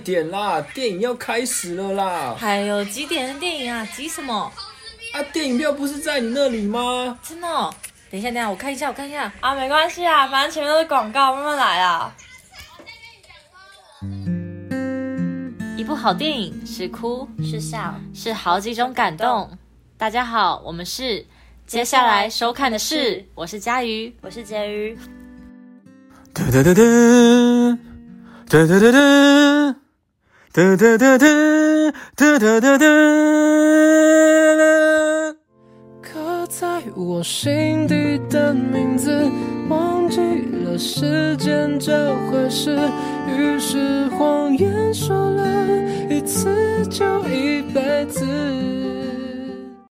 快点啦，电影要开始了啦！还有几点的电影啊？急什么？啊，电影票不是在你那里吗？真的哦？等一下，等一下，我看一下，我看一下。啊，没关系啊，反正前面都是广告，慢慢来啊。一部好电影是哭是笑，是好几种感动。大家好，我们是接下来收看的是，我是佳瑜，我是婕妤。哒哒哒哒，哒哒哒哒，哒哒哒哒，哒哒哒哒。刻在我心底的名字，忘记了时间这回事，于是谎言说了一次就一辈子。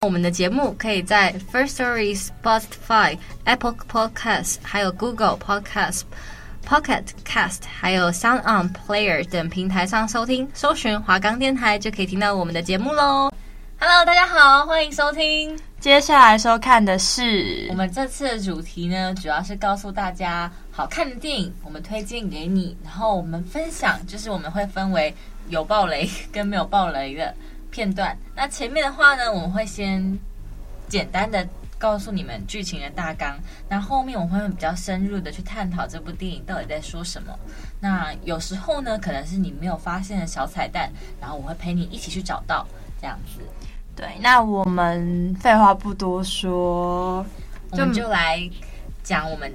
我们的节目可以在 First Story、Spotify、Apple Podcasts、还有 Google Podcasts、Pocket Cast、还有 Sound On Player 等平台上收听，搜寻华冈电台就可以听到我们的节目喽。Hello，大家好，欢迎收听。接下来收看的是我们这次的主题呢，主要是告诉大家好看的电影，我们推荐给你，然后我们分享，就是我们会分为有暴雷 跟没有暴雷的。片段。那前面的话呢，我们会先简单的告诉你们剧情的大纲。那后面我们会比较深入的去探讨这部电影到底在说什么。那有时候呢，可能是你没有发现的小彩蛋，然后我会陪你一起去找到这样子。对，那我们废话不多说，我们就来讲我们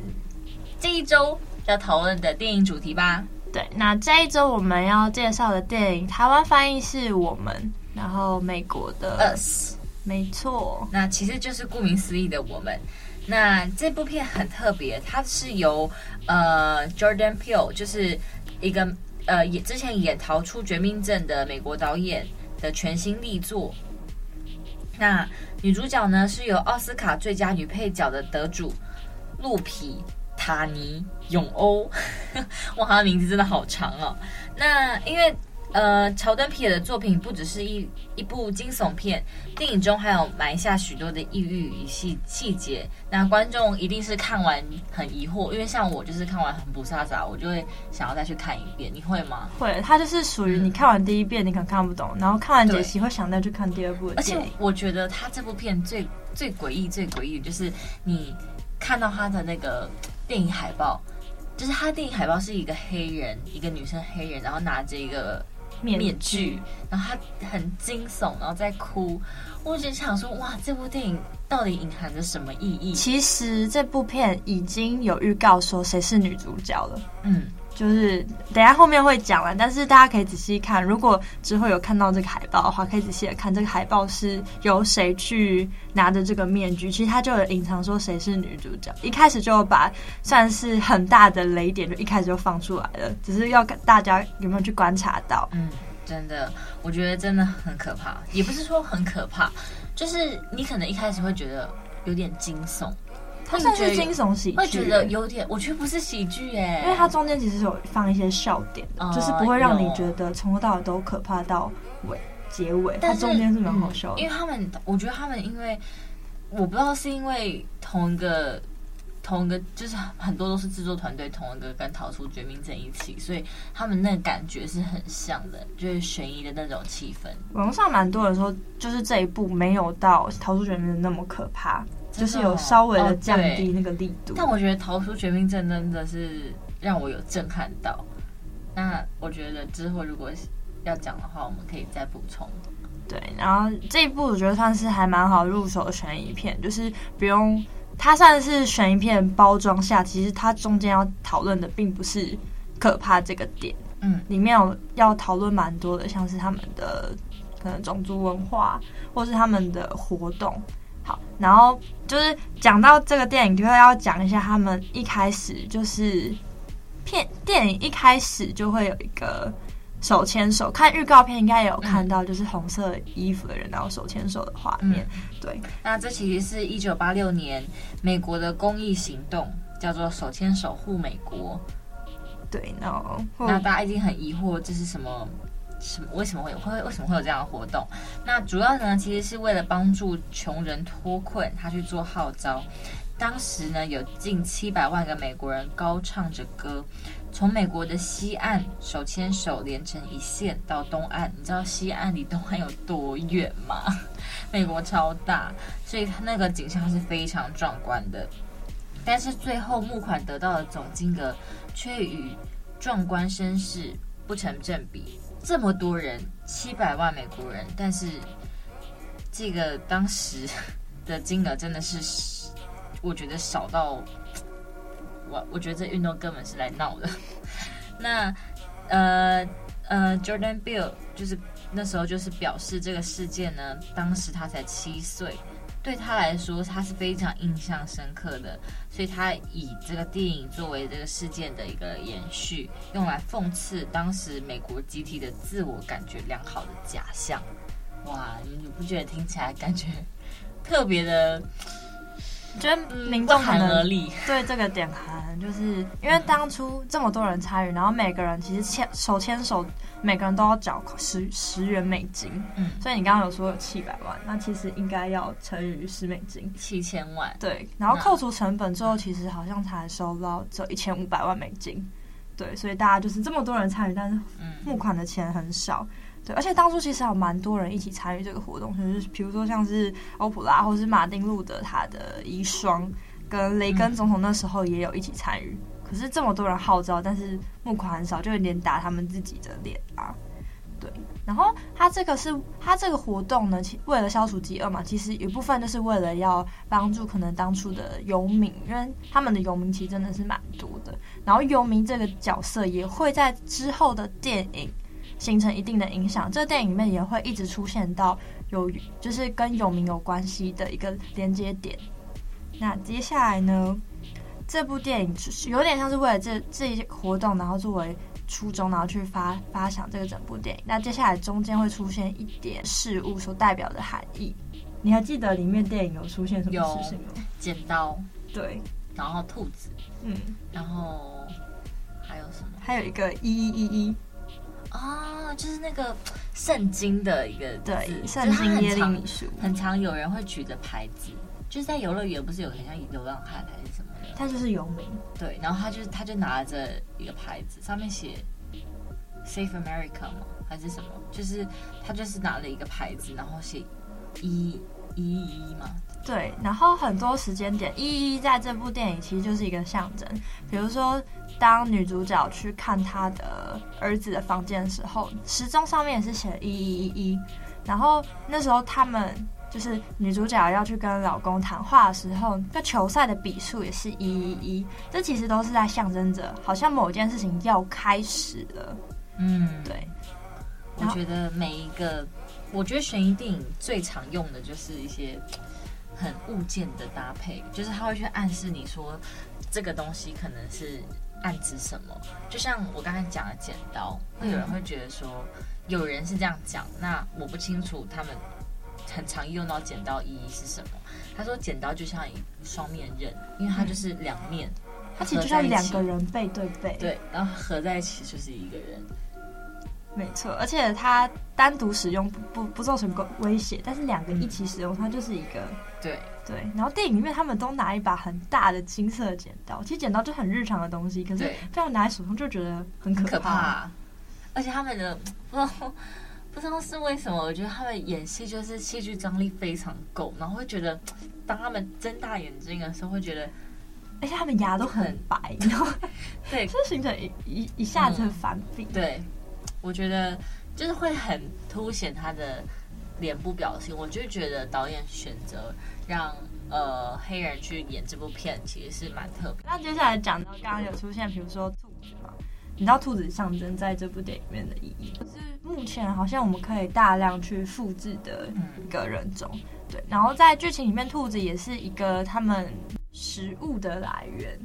这一周要讨论的电影主题吧。对，那这一周我们要介绍的电影，台湾翻译是我们。然后美国的 Us，没错，那其实就是顾名思义的我们。那这部片很特别，它是由呃 Jordan Peele，就是一个呃演之前演《逃出绝命镇》的美国导演的全新力作。那女主角呢是由奥斯卡最佳女配角的得主露皮塔尼永欧，哇，她的名字真的好长哦。那因为。呃，乔丹皮尔的作品不只是一一部惊悚片，电影中还有埋下许多的抑郁与细细节。那观众一定是看完很疑惑，因为像我就是看完很不飒飒，我就会想要再去看一遍。你会吗？会，它就是属于你看完第一遍你可能看不懂，然后看完解析会想再去看第二部。而且我觉得他这部片最最诡异、最诡异就是你看到他的那个电影海报，就是他电影海报是一个黑人，一个女生黑人，然后拿着一个。面具，然后他很惊悚，然后在哭。我就想说，哇，这部电影到底隐含着什么意义？其实这部片已经有预告说谁是女主角了。嗯。就是等下后面会讲了，但是大家可以仔细看。如果之后有看到这个海报的话，可以仔细的看这个海报是由谁去拿着这个面具。其实他就有隐藏说谁是女主角，一开始就把算是很大的雷点，就一开始就放出来了。只是要大家有没有去观察到？嗯，真的，我觉得真的很可怕。也不是说很可怕，就是你可能一开始会觉得有点惊悚。它算是惊悚喜剧，会觉得有点，我觉得不是喜剧耶，因为它中间其实有放一些笑点的，呃、就是不会让你觉得从头到尾都可怕到尾结尾。它中间是蛮好笑的，因为他们，我觉得他们因为我不知道是因为同一个同一个，就是很多都是制作团队同一个跟《逃出绝命镇》一起，所以他们那个感觉是很像的，就是悬疑的那种气氛。网上蛮多人说，就是这一部没有到《逃出绝命镇》那么可怕。就是有稍微的降低那个力度，哦，但我觉得《逃出绝命镇》真的是让我有震撼到。那我觉得之后如果要讲的话，我们可以再补充。对，然后这一部我觉得算是还蛮好入手的悬疑片，就是不用它算是悬疑片包装下，其实它中间要讨论的并不是可怕这个点，嗯，里面有要讨论蛮多的，像是他们的可能种族文化，或是他们的活动。然后就是讲到这个电影，就会要讲一下他们一开始就是片电影一开始就会有一个手牵手，看预告片应该也有看到，就是红色衣服的人然后手牵手的画面。嗯、对，那这其实是一九八六年美国的公益行动，叫做“手牵手护美国”。对，然后那大家一定很疑惑，这是什么？什么？为什么会有会为什么会有这样的活动？那主要呢，其实是为了帮助穷人脱困，他去做号召。当时呢，有近七百万个美国人高唱着歌，从美国的西岸手牵手连成一线到东岸。你知道西岸离东岸有多远吗？美国超大，所以它那个景象是非常壮观的。但是最后募款得到的总金额却与壮观声势不成正比。这么多人，七百万美国人，但是这个当时的金额真的是。我觉得少到我，我觉得这运动根本是来闹的。那呃呃，Jordan Bill 就是那时候就是表示这个事件呢，当时他才七岁，对他来说他是非常印象深刻的，所以他以这个电影作为这个事件的一个延续，用来讽刺当时美国集体的自我感觉良好的假象。哇，你不觉得听起来感觉特别的？觉得民众可能对这个点很，就是因为当初这么多人参与，然后每个人其实牵手牵手，每个人都要缴十十元美金，嗯，所以你刚刚有说有七百万，那其实应该要乘以十美金，七千万，对，然后扣除成本之后，其实好像才收到只有一千五百万美金，对，所以大家就是这么多人参与，但是募款的钱很少。对，而且当初其实还有蛮多人一起参与这个活动，就是比如说像是欧普拉或是马丁路德他的遗孀，跟雷根总统那时候也有一起参与。可是这么多人号召，但是募款很少，就有点打他们自己的脸啊。对，然后他这个是他这个活动呢，其为了消除饥饿嘛，其实一部分就是为了要帮助可能当初的游民，因为他们的游民其实真的是蛮多的。然后游民这个角色也会在之后的电影。形成一定的影响，这个电影里面也会一直出现到有，就是跟有名有关系的一个连接点。那接下来呢，这部电影有点像是为了这这一些活动，然后作为初衷，然后去发发想这个整部电影。那接下来中间会出现一点事物所代表的含义。你还记得里面电影有出现什么事情吗？有剪刀，对，然后兔子，嗯，然后还有什么？还有一个一一一一。啊、哦，就是那个 圣经的一个对，圣经耶利米书，很常有人会举着牌子，就是在游乐园不是有很像流浪汉还是什么的，他就是游民，对，然后他就他就拿着一个牌子，上面写 “Safe America 吗？还是什么？就是他就是拿了一个牌子，然后写一一一嘛。对，然后很多时间点，一一在这部电影其实就是一个象征。比如说，当女主角去看她的儿子的房间的时候，时钟上面也是写一一一一。然后那时候他们就是女主角要去跟老公谈话的时候，那球赛的比数也是一一一。这其实都是在象征着，好像某件事情要开始了。嗯，对。我觉得每一个，我觉得悬疑电影最常用的就是一些。很物件的搭配，就是他会去暗示你说这个东西可能是暗指什么。就像我刚才讲的剪刀，会有人会觉得说，有人是这样讲，那我不清楚他们很常用到剪刀意义是什么。他说剪刀就像一双面刃，因为它就是两面，它其实就像两个人背对背，对，然后合在一起就是一个人。没错，而且它单独使用不不不造成威胁，但是两个一起使用，它就是一个对对。然后电影里面他们都拿一把很大的金色的剪刀，其实剪刀就很日常的东西，可是他们拿在手上就觉得很可怕，可怕。而且他们的 不知道不知道是为什么，我觉得他们演戏就是戏剧张力非常够，然后会觉得 当他们睁大眼睛的时候，会觉得，而且他们牙都很白，然后 对，就形成一一一下子反比，嗯，对。我觉得就是会很凸显他的脸部表情，我就觉得导演选择让呃黑人去演这部片，其实是蛮特别。那接下来讲到刚刚有出现，比如说兔子嘛，你知道兔子象征在这部电影里面的意义？就是目前好像我们可以大量去复制的一个人种，对。然后在剧情里面，兔子也是一个他们食物的来源。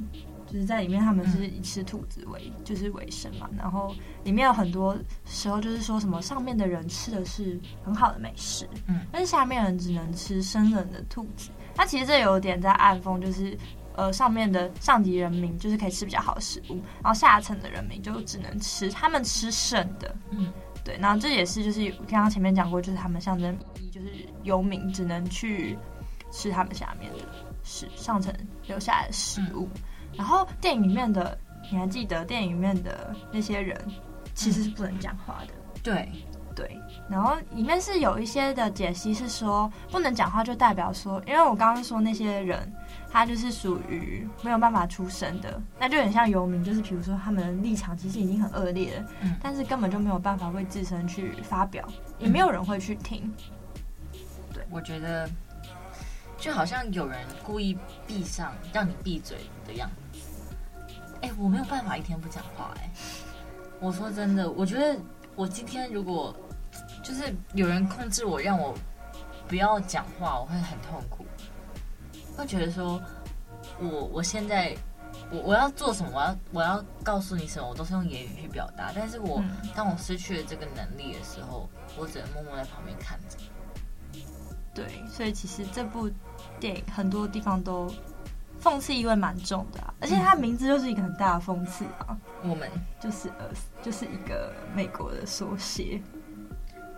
就是在里面，他们是以吃兔子为就是为生嘛。然后里面有很多时候就是说什么上面的人吃的是很好的美食，嗯，但是下面人只能吃生冷的兔子。那其实这有点在暗讽，就是呃上面的上级人民就是可以吃比较好的食物，然后下层的人民就只能吃他们吃剩的，嗯，对。然后这也是就是刚刚前面讲过，就是他们象征意义，就是游民只能去吃他们下面的。是上层留下来的食物。嗯、然后电影里面的，你还记得电影里面的那些人其实是不能讲话的。对对，然后里面是有一些的解析是说，不能讲话就代表说，因为我刚刚说那些人。他就是属于没有办法出声的，那就很像游民，就是比如说他们的立场其实已经很恶劣了，嗯，但是根本就没有办法为自身去发表，也没有人会去听。对，我觉得就好像有人故意闭上让你闭嘴的样子。哎，我没有办法一天不讲话，哎，我说真的，我觉得我今天如果就是有人控制我，让我不要讲话，我会很痛苦。会觉得说，我我现在我我要做什么，我要我要告诉你什么，我都是用言语去表达。但是我、嗯、当我失去了这个能力的时候，我只能默默在旁边看着。对，所以其实这部电影很多地方都讽刺意味蛮重的、啊，而且它名字就是一个很大的讽刺啊。我们就是呃，就是一个美国的缩写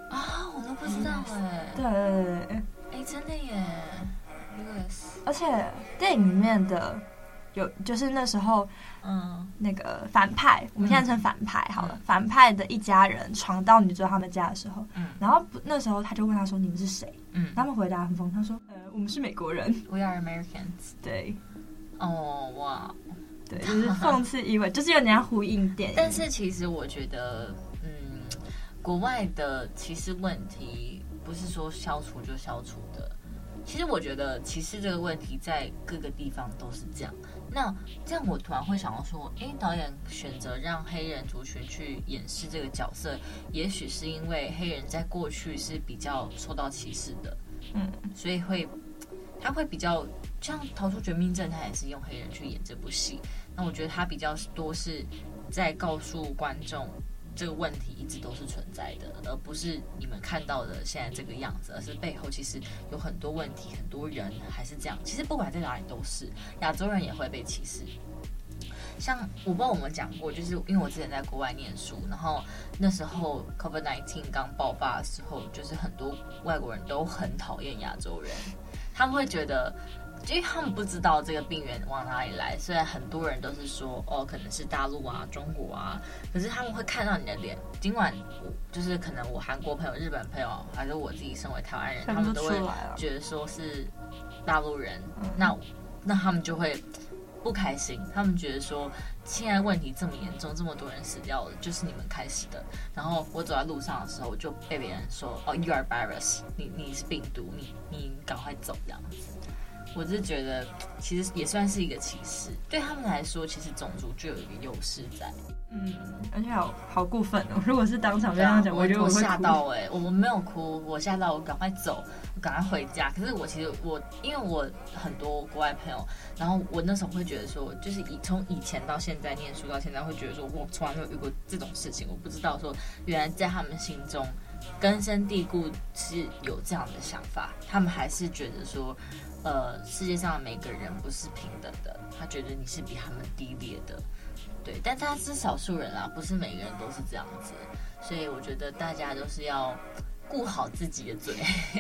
啊，我都不知道哎、欸。对，哎、欸，真的耶。而且电影里面的有，就是那时候，嗯，那个反派，嗯、我们现在称反派好了，嗯、反派的一家人闯到女主角他们家的时候，嗯，然后那时候他就问他说：“你们是谁？”嗯，他们回答很疯，他说：“呃，我们是美国人，We are Americans。”对，哦哇，对，就是讽刺意味，就是有点呼应电影。但是其实我觉得，嗯，国外的歧视问题不是说消除就消除的。其实我觉得歧视这个问题在各个地方都是这样。那这样我突然会想到说，诶，导演选择让黑人族群去演示这个角色，也许是因为黑人在过去是比较受到歧视的，嗯，所以会他会比较像《逃出绝命镇》，他也是用黑人去演这部戏。那我觉得他比较多是在告诉观众。这个问题一直都是存在的，而不是你们看到的现在这个样子，而是背后其实有很多问题，很多人还是这样。其实不管在哪里都是，亚洲人也会被歧视。像我不知道我们讲过，就是因为我之前在国外念书，然后那时候 COVID-19 刚爆发的时候，就是很多外国人都很讨厌亚洲人，他们会觉得。因为他们不知道这个病源往哪里来，虽然很多人都是说哦，可能是大陆啊、中国啊，可是他们会看到你的脸。尽管就是可能我韩国朋友、日本朋友，还是我自己身为台湾人，他们都会觉得说是大陆人，那那他们就会不开心。他们觉得说现在问题这么严重，这么多人死掉了，就是你们开始的。然后我走在路上的时候，我就被别人说哦，You are virus，你你是病毒，你你赶快走这样子。我是觉得，其实也算是一个歧视。对他们来说，其实种族就有一个优势在。嗯，而且好好过分哦！如果是当场这样讲，我觉得我吓到哎、欸，我没有哭，我吓到，我赶快走，我赶快回家。可是我其实我，因为我很多国外朋友，然后我那时候会觉得说，就是以从以前到现在念书到现在，会觉得说我从来没有遇过这种事情，我不知道说原来在他们心中。根深蒂固是有这样的想法，他们还是觉得说，呃，世界上每个人不是平等的，他觉得你是比他们低劣的，对，但他是少数人啊，不是每个人都是这样子，所以我觉得大家都是要顾好自己的嘴，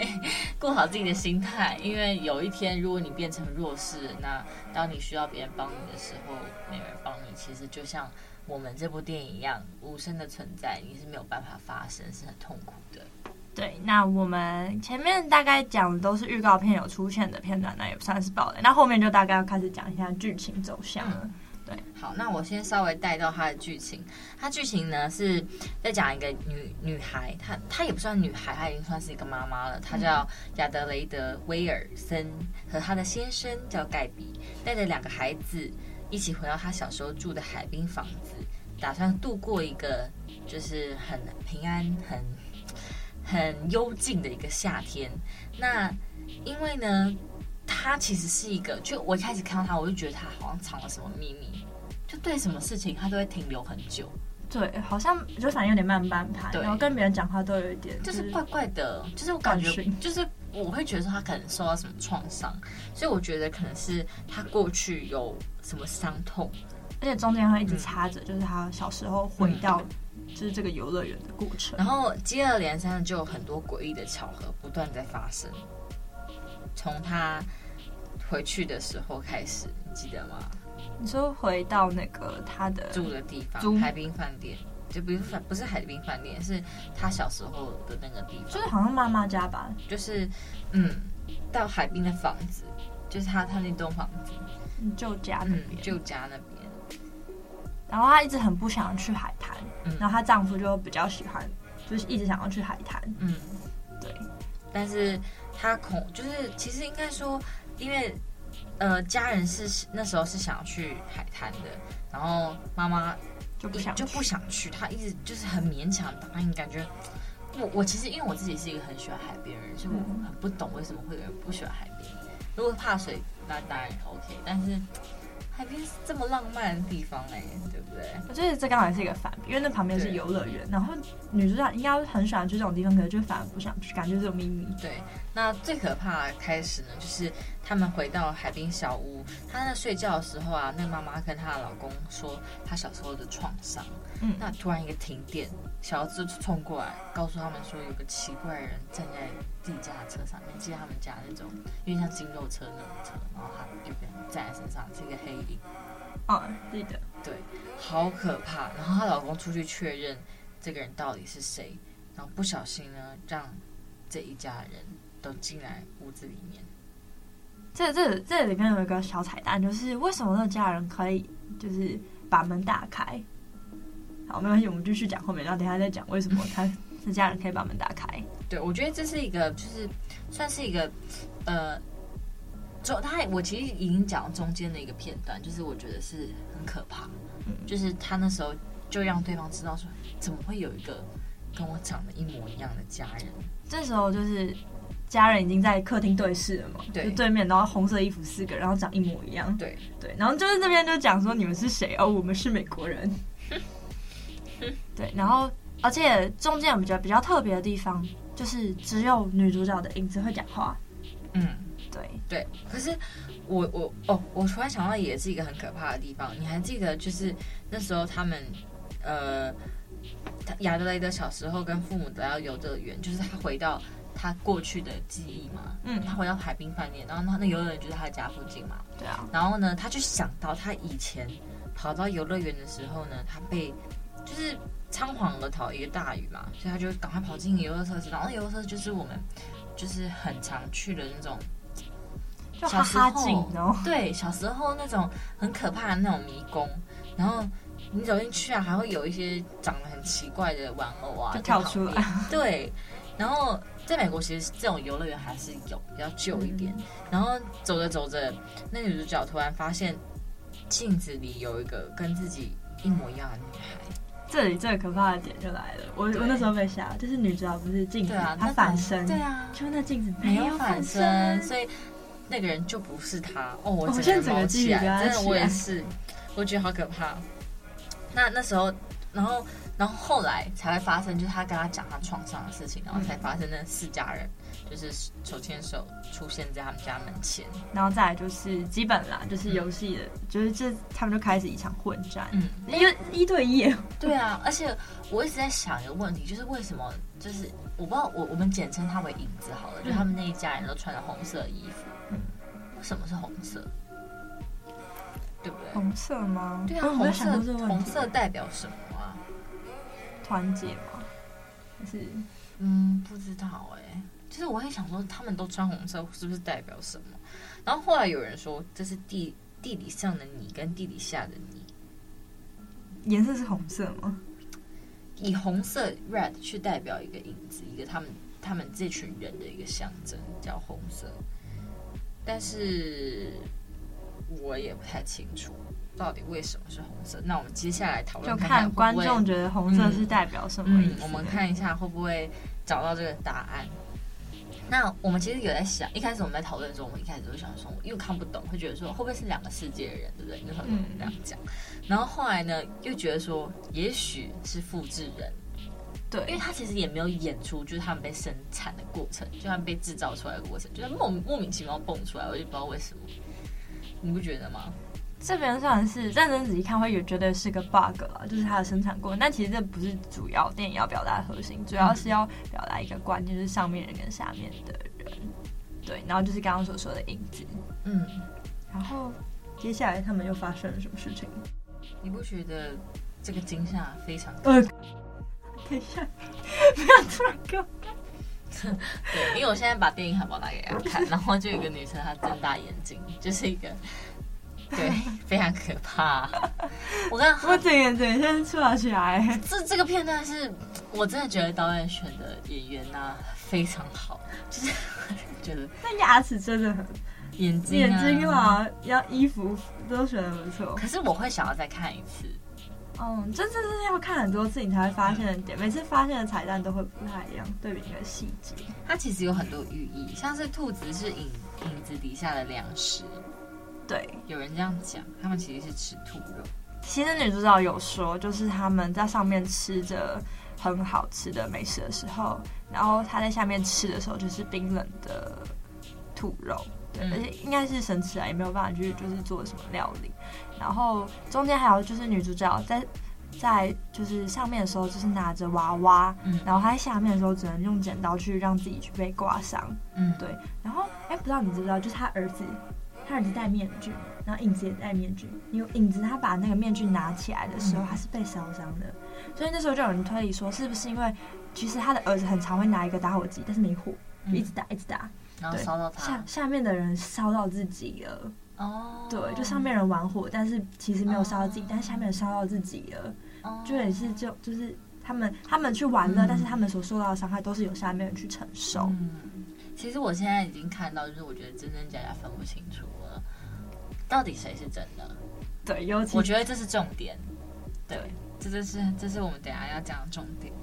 顾好自己的心态，因为有一天如果你变成弱势，那当你需要别人帮你的时候，没人帮你，其实就像。我们这部电影一样无声的存在，你是没有办法发声，是很痛苦的。对，那我们前面大概讲的都是预告片有出现的片段，那也不算是爆雷。那后面就大概要开始讲一下剧情走向了。嗯、对，好，那我先稍微带到它的剧情。它剧情呢是在讲一个女女孩，她她也不算女孩，她已经算是一个妈妈了。她叫亚德雷德威尔森，和她的先生叫盖比，带着两个孩子。一起回到她小时候住的海滨房子，打算度过一个就是很平安、很很幽静的一个夏天。那因为呢，他其实是一个，就我一开始看到他，我就觉得他好像藏了什么秘密，就对什么事情他都会停留很久。对，好像就反应有点慢半拍，然后跟别人讲话都有一点，就是怪怪的，就是我感觉就是。我会觉得说他可能受到什么创伤，所以我觉得可能是他过去有什么伤痛，而且中间会一直插着，就是他小时候回到就是这个游乐园的过程。然后接二连三的就有很多诡异的巧合不断在发生，从他回去的时候开始，你记得吗？你说回到那个他的住的地方，租海滨饭店，就不是不是海滨饭店，是他小时候的那个地方，就是好像妈妈家吧，就是嗯，到海滨的房子，就是他他那栋房子，旧家那边，嗯，旧家那边。然后她一直很不想去海滩，嗯，然后她丈夫就比较喜欢，就是一直想要去海滩，嗯，对。但是她恐就是其实应该说，因为呃家人是那时候是想要去海滩的，然后妈妈就不想就不想去，她一直就是很勉强答应，感觉我我其实因为我自己是一个很喜欢海边的人，所以我很不懂为什么会有人不喜欢海边。如果怕水，那当然 OK，但是。海边是这么浪漫的地方哎，对不对？我觉得这刚好是一个反比，因为那旁边是游乐园，然后女主角应该很喜欢去这种地方，可是就反而不想去，感觉这种秘密。对，那最可怕的开始呢，就是他们回到海滨小屋，她在睡觉的时候啊，那个妈妈跟她的老公说她小时候的创伤。嗯，那突然一个停电，小儿子冲过来，告诉他们说有个奇怪的人站在自己家的车上面，记得他们家那种有点像金肉车那种车，然后他就被站在身上，是一个黑影。哦，对的，对，好可怕。然后她老公出去确认这个人到底是谁，然后不小心呢，让这一家人都进来屋子里面。这这这里面有一个小彩蛋，就是为什么那家人可以就是把门打开？好，没关系，我们继续讲后面，然后等一下再讲为什么他这家人可以把门打开。对，我觉得这是一个，就是算是一个，呃。中他，我其实已经讲了中间的一个片段，就是我觉得是很可怕，嗯，就是他那时候就让对方知道说，怎么会有一个跟我长得一模一样的家人？这时候就是家人已经在客厅对视了嘛，对，就对面，然后红色衣服四个，然后长一模一样，对对，然后就是这边就讲说你们是谁哦，我们是美国人，对，然后而且中间有比较比较特别的地方，就是只有女主角的影子会讲话，嗯。对对，可是我我哦，我突然想到也是一个很可怕的地方。你还记得，就是那时候他们呃，亚德雷德小时候跟父母来到游乐园，就是他回到他过去的记忆嘛。嗯，他回到海滨饭店，然后他那游乐园就在他家附近嘛。对啊。然后呢，他就想到他以前跑到游乐园的时候呢，他被就是仓皇的逃一个大雨嘛，所以他就赶快跑进游乐设施。然后游乐设施就是我们就是很常去的那种。小时候，对，小时候那种很可怕的那种迷宫，然后你走进去啊，还会有一些长得很奇怪的玩偶啊，就跳出来。对，然后在美国其实这种游乐园还是有比较旧一点。然后走着走着，那女主角突然发现镜子里有一个跟自己一模一样的女孩。这里最可怕的点就来了，我我那时候被吓，就是女主角不是镜子，她反身，对啊，就那镜子没有反身，所以。那个人就不是她哦，我现在毛起来，真的我也是，我觉得好可怕。那那时候，然后，然后后来才会发生，就是他跟他讲他创伤的事情，然后才发生那四家人就是手牵手出现在他们家门前，然后再来就是基本啦，就是游戏的，嗯、就是这他们就开始一场混战，嗯，因为一对一，对啊，而且我一直在想一个问题，就是为什么，就是我不知道，我我们简称他为影子好了，嗯、就他们那一家人都穿着红色衣服。什么是红色？对不对？红色吗？对啊，红色红色代表什么啊？团结吗？还是嗯，不知道哎、欸。其实我还想说，他们都穿红色，是不是代表什么？然后后来有人说，这是地地理上的你跟地理下的你。颜色是红色吗？以红色 red 去代表一个影子，一个他们他们这群人的一个象征，叫红色。但是我也不太清楚到底为什么是红色。那我们接下来讨论，就看观众觉得红色是代表什么意思。嗯嗯。我们看一下会不会找到这个答案。那我们其实有在想，一开始我们在讨论的时候，我们一开始就想说，因为看不懂，会觉得说会不会是两个世界的人，对不对？就很多人这样讲。然后后来呢，又觉得说，也许是复制人。对，因为他其实也没有演出，就是他们被生产的过程，就他们被制造出来的过程，就是莫莫名其妙蹦出来，我就不知道为什么，你不觉得吗？这边算是认真仔细看会有觉得是个 bug 了，就是它的生产过程，但其实这不是主要电影要表达的核心，主要是要表达一个观念，就是上面人跟下面的人，对，然后就是刚刚所说的影子，嗯，然后接下来他们又发生了什么事情？你不觉得这个惊吓非常？呃，等一下，不要突然给我看。对，因为我现在把电影海报拿给大家看，然后就有一个女生，她睁大眼睛，就是一个，对，非常可怕。我刚我整眼整出起来，这这个片段是我真的觉得导演选的演员呐、啊、非常好，就是 觉得那牙齿真的很，眼睛、啊、眼睛啊，要衣服都选的不错。可是我会想要再看一次。嗯，真正是要看很多次你才会发现的点，每次发现的彩蛋都会不太一样，对比那个细节。它其实有很多寓意，像是兔子是影影子底下的粮食。对，有人这样讲，他们其实是吃兔肉。其实女主角有说，就是他们在上面吃着很好吃的美食的时候，然后她在下面吃的时候就是冰冷的兔肉。对，而且应该是生吃啊，也没有办法去就是做什么料理。然后中间还有就是女主角在在就是上面的时候就是拿着娃娃，嗯，然后她在下面的时候只能用剪刀去让自己去被刮伤，嗯，对。然后哎，不知道你知不知道，就是他儿子，他儿子戴面具，然后影子也戴面具。因为影子他把那个面具拿起来的时候，他是被烧伤的，所以那时候就有人推理说，是不是因为其实他的儿子很常会拿一个打火机，但是没火，一直打一直打。然后烧到他下下面的人烧到自己了哦，oh. 对，就上面人玩火，但是其实没有烧到自己，oh. 但是下面人烧到自己了，oh. 就也是就就是他们他们去玩了，嗯，但是他们所受到的伤害都是由下面人去承受。嗯，其实我现在已经看到，就是我觉得真真假假分不清楚了，到底谁是真的？对，尤其我觉得这是重点。对，这就是这是我们等下要讲的重点。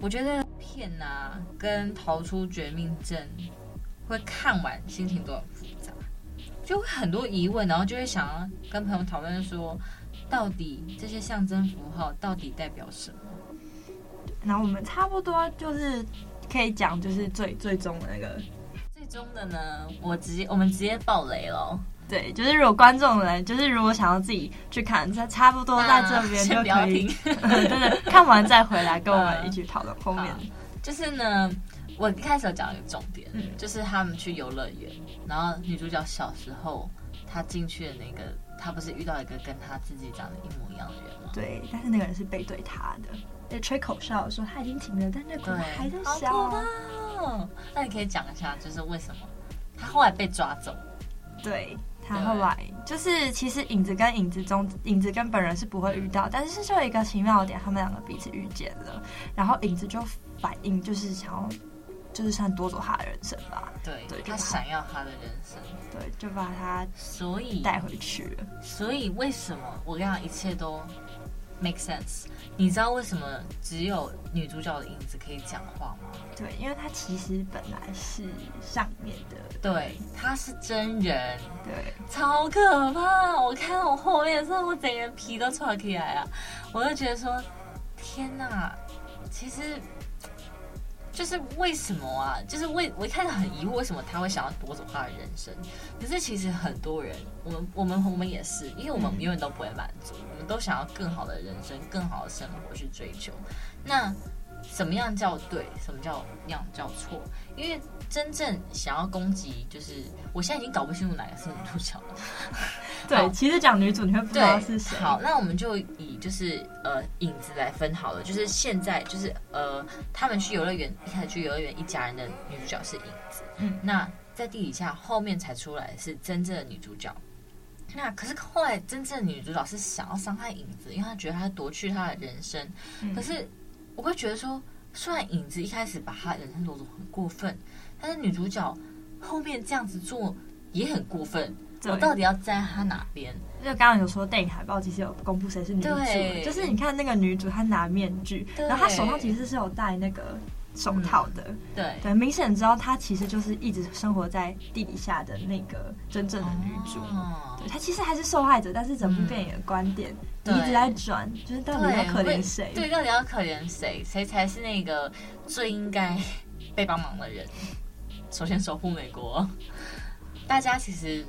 我觉得片啊，跟逃出绝命镇。会看完心情都很复杂，就会很多疑问，然后就会想要跟朋友讨论说，到底这些象征符号到底代表什么？然后我们差不多就是可以讲，就是最最终的那个最终的呢，我直接我们直接爆雷了。对，就是如果观众来，就是如果想要自己去看，差差不多在这边就可以，对对，看完再回来跟我们 一起讨论后面。就是呢。我一开始有讲一个重点，嗯，就是他们去游乐园，然后女主角小时候她进去的那个，她不是遇到一个跟她自己长得一模一样的人吗？对，但是那个人是背对她的，在吹口哨说他已经停了，但那个还在笑。好可怕哦！那你可以讲一下，就是为什么他后来被抓走？对，他后来就是其实影子跟影子中，影子跟本人是不会遇到，但是就有一个奇妙的点，他们两个彼此遇见了，然后影子就反应就是想要。就是想夺走他的人生吧，对，对他，他想要他的人生，对，就把他所以带回去了。所以为什么我跟你讲一切都 make sense？你知道为什么只有女主角的影子可以讲话吗？对，因为她其实本来是上面的，对，她是真人，对，超可怕！我看到我后面的时候，我整个人皮都翘起来啊！我就觉得说，天哪，其实。就是为什么啊？就是为我一开始很疑惑，为什么他会想要夺走他的人生？可是其实很多人，我们我们我们也是，因为我们永远都不会满足，我们都想要更好的人生、更好的生活去追求。那什么样叫对？什么叫样叫错？因为真正想要攻击，就是我现在已经搞不清楚哪个是女主角了。对，其实讲女主你会不知道是谁。好，那我们就以就是呃影子来分好了。就是现在就是呃他们去游乐园，一开始去游乐园一家人的女主角是影子。嗯。那在地底下后面才出来是真正的女主角。那可是后来真正的女主角是想要伤害影子，因为她觉得她夺去她的人生。嗯。可是我会觉得说，虽然影子一开始把他人生夺走很过分，但是女主角后面这样子做也很过分。我到底要站在他哪边？就刚刚有说电影海报其实有公布谁是女主，就是你看那个女主她拿面具，然后她手上其实是有戴那个手套的，嗯、对对，明显知道她其实就是一直生活在地底下的那个真正的女主，哦、对她其实还是受害者，但是整部电影的观点一直在转，就是到底要可怜谁？对，到底要可怜谁？谁才是那个最应该被帮忙的人？首先守护美国，大家其实。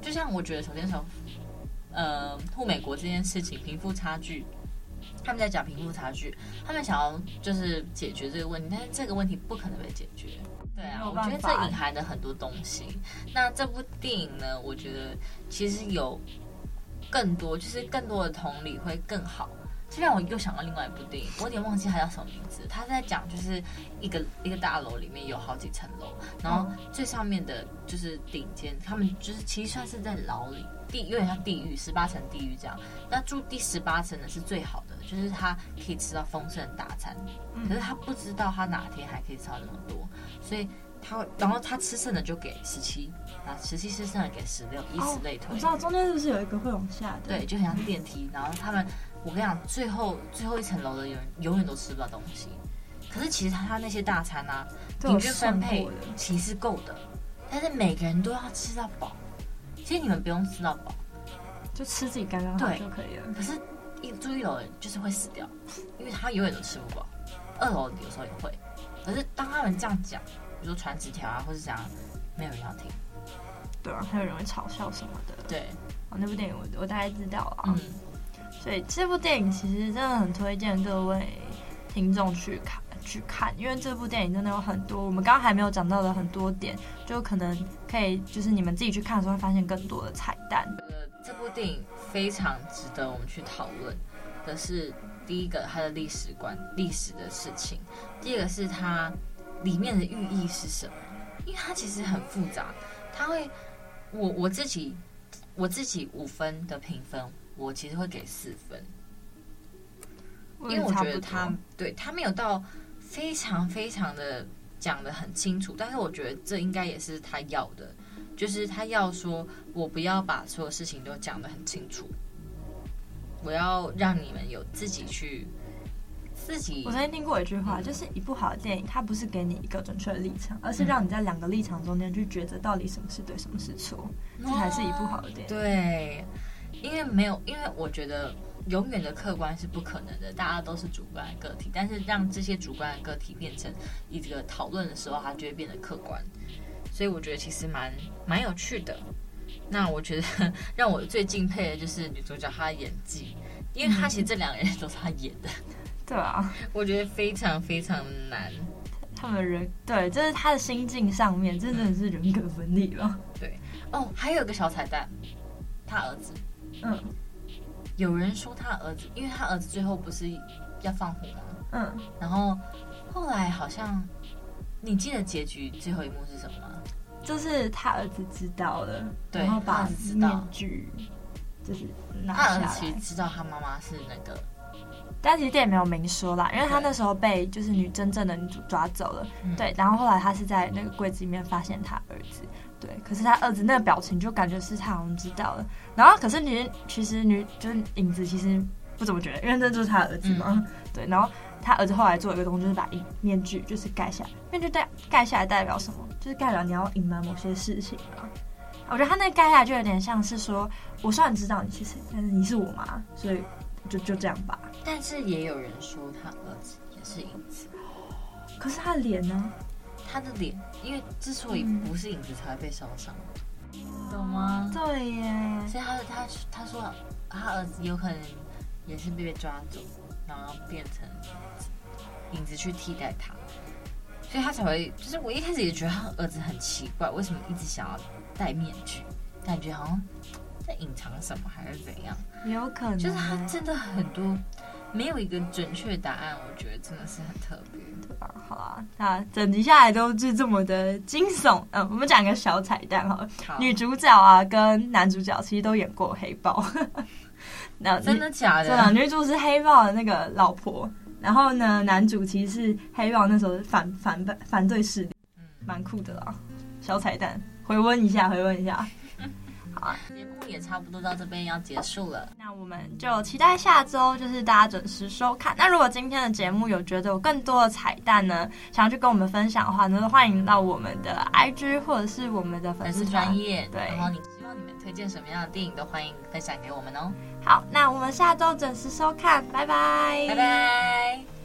就像我觉得，首先守呃护美国这件事情，贫富差距他们在讲贫富差距，他们想要就是解决这个问题，但是这个问题不可能被解决。对啊，我觉得这隐含的很多东西。那这部电影呢，我觉得其实有更多，就是更多的同理会更好。这让我又想到另外一部电影，我有点忘记它叫什么名字。它在讲就是一个一个大楼里面有好几层楼，然后最上面的就是顶尖，他们就是其实算是在牢里，地有点像地狱，十八层地狱这样。那住第十八层的是最好的，就是他可以吃到丰盛的大餐，可是他不知道他哪天还可以吃到那么多，所以。他然后他吃剩的就给十七，啊，十七吃剩的给十六，以此类推。我知道中间是不是有一个会往下的？对，就很像电梯。然后他们，我跟你讲，最后最后一层楼的人永远都吃不到东西。可是其实他他那些大餐啊，平均分配其实够的，但是每个人都要吃到饱。其实你们不用吃到饱，就吃自己刚刚好就可以了。可是一住一楼的人就是会死掉，因为他永远都吃不饱。二楼有时候也会，可是当他们这样讲。比如说传纸条啊，或是怎样，没有人要听。对啊，还有人会嘲笑什么的。对，哦，那部电影我我大概知道啊。嗯。所以这部电影其实真的很推荐各位听众去看去看，因为这部电影真的有很多我们刚刚还没有讲到的很多点，就可能可以就是你们自己去看的时候会发现更多的彩蛋。呃，这部电影非常值得我们去讨论的是，第一个它的历史观、历史的事情；第二个是它。里面的寓意是什么？因为它其实很复杂，它会，我我自己我自己五分的评分，我其实会给四分，因为我觉得他对他没有到非常非常的讲的很清楚，但是我觉得这应该也是他要的，就是他要说我不要把所有事情都讲的很清楚，我要让你们有自己去。自己，我曾经听过一句话，就是一部好的电影，它不是给你一个准确的立场，而是让你在两个立场中间去抉择到底什么是对，什么是错，这才是一部好的电影。对，因为没有，因为我觉得永远的客观是不可能的，大家都是主观的个体，但是让这些主观的个体变成一个讨论的时候，它就会变得客观。所以我觉得其实蛮蛮有趣的。那我觉得让我最敬佩的就是女主角她的演技，因为她其实这两个人都是她演的。对啊，我觉得非常非常难。他们人对，就是他的心境上面，真的是人格分裂了。对哦，还有一个小彩蛋，他儿子。嗯，有人说他儿子，因为他儿子最后不是要放火吗？嗯，然后后来好像，你记得结局最后一幕是什么吗？就是他儿子知道了，对，然后把面具就是拿下来。他儿子其实知道他妈妈是那个。但其实电影没有明说啦，因为他那时候被就是女真正的女主抓走了，对，然后后来他是在那个柜子里面发现他儿子，对，可是他儿子那个表情就感觉是他好像知道了，然后可是女其实女就是影子其实不怎么觉得，因为这就是他儿子嘛，嗯、对，然后他儿子后来做一个动作，就是把一面具就是盖下来，面具代盖下来代表什么？就是代表你要隐瞒某些事情啊。我觉得他那盖下来就有点像是说，我虽然知道你是谁，但是你是我妈，所以。就就这样吧，但是也有人说他儿子也是影子，可是他的脸呢？他的脸，因为之所以不是影子才会被烧伤，嗯、懂吗？对耶，所以他他他说他儿子有可能也是被被抓走，然后变成影子去替代他，所以他才会就是我一开始也觉得他儿子很奇怪，为什么一直想要戴面具，感觉好像。在隐藏什么还是怎样？有可能，就是他真的很多没有一个准确答案，我觉得真的是很特别，对吧？好啊，那整集下来都是这么的惊悚。嗯，我们讲个小彩蛋哈，好女主角啊跟男主角其实都演过黑豹。那真的假的？对啊，女主是黑豹的那个老婆，然后呢，男主其实是黑豹那时候反反反反对势力，嗯，蛮酷的啦。小彩蛋，回温一下，回温一下。好，节目也差不多到这边要结束了，那我们就期待下周就是大家准时收看。那如果今天的节目有觉得有更多的彩蛋呢，想要去跟我们分享的话呢，欢迎到我们的 IG 或者是我们的粉丝专业。对，然后你希望你们推荐什么样的电影，都欢迎分享给我们哦。好，那我们下周准时收看，拜拜，拜拜。